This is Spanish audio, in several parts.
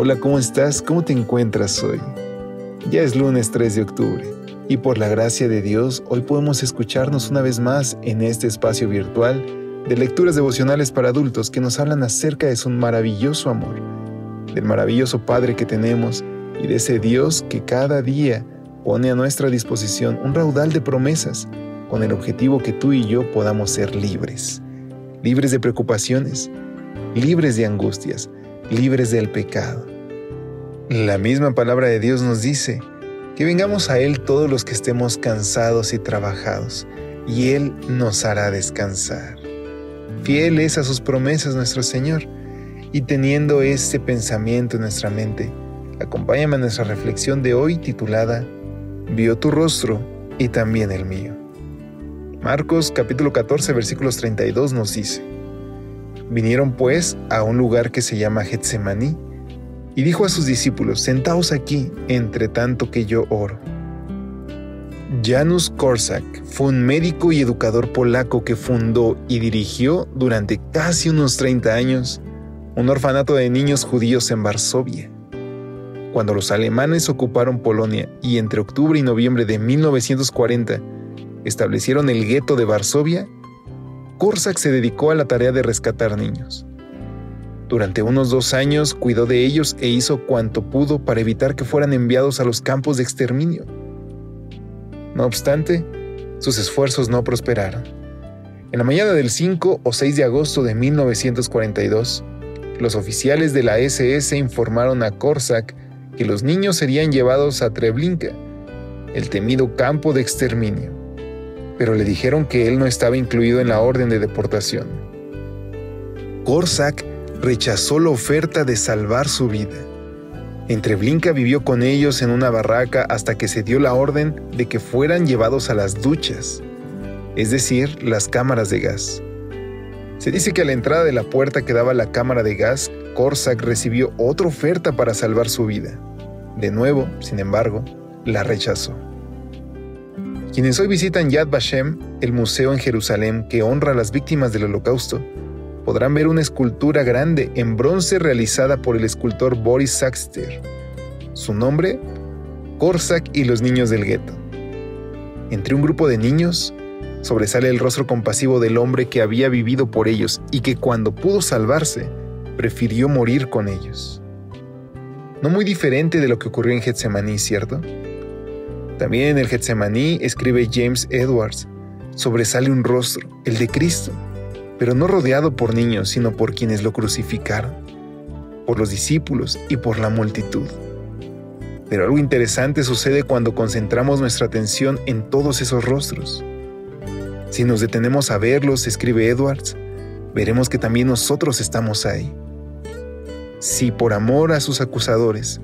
Hola, ¿cómo estás? ¿Cómo te encuentras hoy? Ya es lunes 3 de octubre y por la gracia de Dios hoy podemos escucharnos una vez más en este espacio virtual de lecturas devocionales para adultos que nos hablan acerca de su maravilloso amor, del maravilloso Padre que tenemos y de ese Dios que cada día pone a nuestra disposición un raudal de promesas con el objetivo que tú y yo podamos ser libres, libres de preocupaciones, libres de angustias, libres del pecado. La misma palabra de Dios nos dice que vengamos a Él todos los que estemos cansados y trabajados, y Él nos hará descansar. Fiel es a sus promesas nuestro Señor, y teniendo este pensamiento en nuestra mente, acompáñame a nuestra reflexión de hoy titulada Vio tu rostro y también el mío. Marcos capítulo 14 versículos 32 nos dice, Vinieron pues a un lugar que se llama Getsemaní, y dijo a sus discípulos, Sentaos aquí, entre tanto que yo oro. Janusz Korczak fue un médico y educador polaco que fundó y dirigió durante casi unos 30 años un orfanato de niños judíos en Varsovia. Cuando los alemanes ocuparon Polonia y entre octubre y noviembre de 1940 establecieron el gueto de Varsovia, Korsak se dedicó a la tarea de rescatar niños. Durante unos dos años cuidó de ellos e hizo cuanto pudo para evitar que fueran enviados a los campos de exterminio. No obstante, sus esfuerzos no prosperaron. En la mañana del 5 o 6 de agosto de 1942, los oficiales de la SS informaron a Korsak que los niños serían llevados a Treblinka, el temido campo de exterminio pero le dijeron que él no estaba incluido en la orden de deportación. Korsak rechazó la oferta de salvar su vida. Entre Blinka vivió con ellos en una barraca hasta que se dio la orden de que fueran llevados a las duchas, es decir, las cámaras de gas. Se dice que a la entrada de la puerta que daba la cámara de gas, Korsak recibió otra oferta para salvar su vida. De nuevo, sin embargo, la rechazó. Quienes hoy visitan Yad Vashem, el museo en Jerusalén que honra a las víctimas del Holocausto, podrán ver una escultura grande en bronce realizada por el escultor Boris Saxter. Su nombre, Korsak y los niños del gueto. Entre un grupo de niños, sobresale el rostro compasivo del hombre que había vivido por ellos y que cuando pudo salvarse, prefirió morir con ellos. No muy diferente de lo que ocurrió en Getsemaní, ¿cierto? También en el Getsemaní escribe James Edwards, sobresale un rostro, el de Cristo, pero no rodeado por niños, sino por quienes lo crucificaron, por los discípulos y por la multitud. Pero algo interesante sucede cuando concentramos nuestra atención en todos esos rostros. Si nos detenemos a verlos, escribe Edwards, veremos que también nosotros estamos ahí. Si por amor a sus acusadores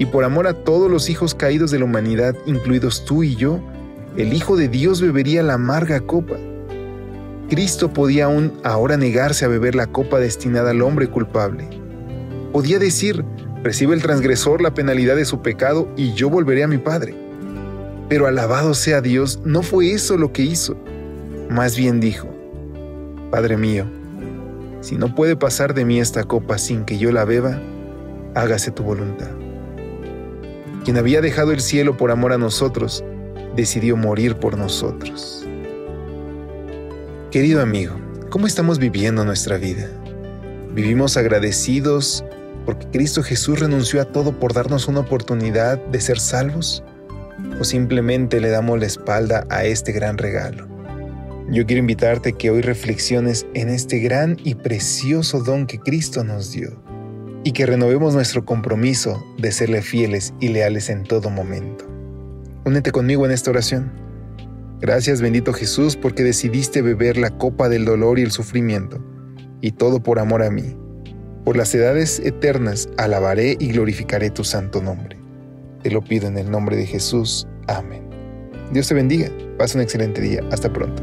y por amor a todos los hijos caídos de la humanidad, incluidos tú y yo, el Hijo de Dios bebería la amarga copa. Cristo podía aún ahora negarse a beber la copa destinada al hombre culpable. Podía decir, recibe el transgresor la penalidad de su pecado y yo volveré a mi Padre. Pero alabado sea Dios, no fue eso lo que hizo. Más bien dijo, Padre mío, si no puede pasar de mí esta copa sin que yo la beba, hágase tu voluntad quien había dejado el cielo por amor a nosotros, decidió morir por nosotros. Querido amigo, ¿cómo estamos viviendo nuestra vida? ¿Vivimos agradecidos porque Cristo Jesús renunció a todo por darnos una oportunidad de ser salvos? ¿O simplemente le damos la espalda a este gran regalo? Yo quiero invitarte que hoy reflexiones en este gran y precioso don que Cristo nos dio y que renovemos nuestro compromiso de serle fieles y leales en todo momento. Únete conmigo en esta oración. Gracias bendito Jesús porque decidiste beber la copa del dolor y el sufrimiento, y todo por amor a mí. Por las edades eternas alabaré y glorificaré tu santo nombre. Te lo pido en el nombre de Jesús. Amén. Dios te bendiga. Pasa un excelente día. Hasta pronto.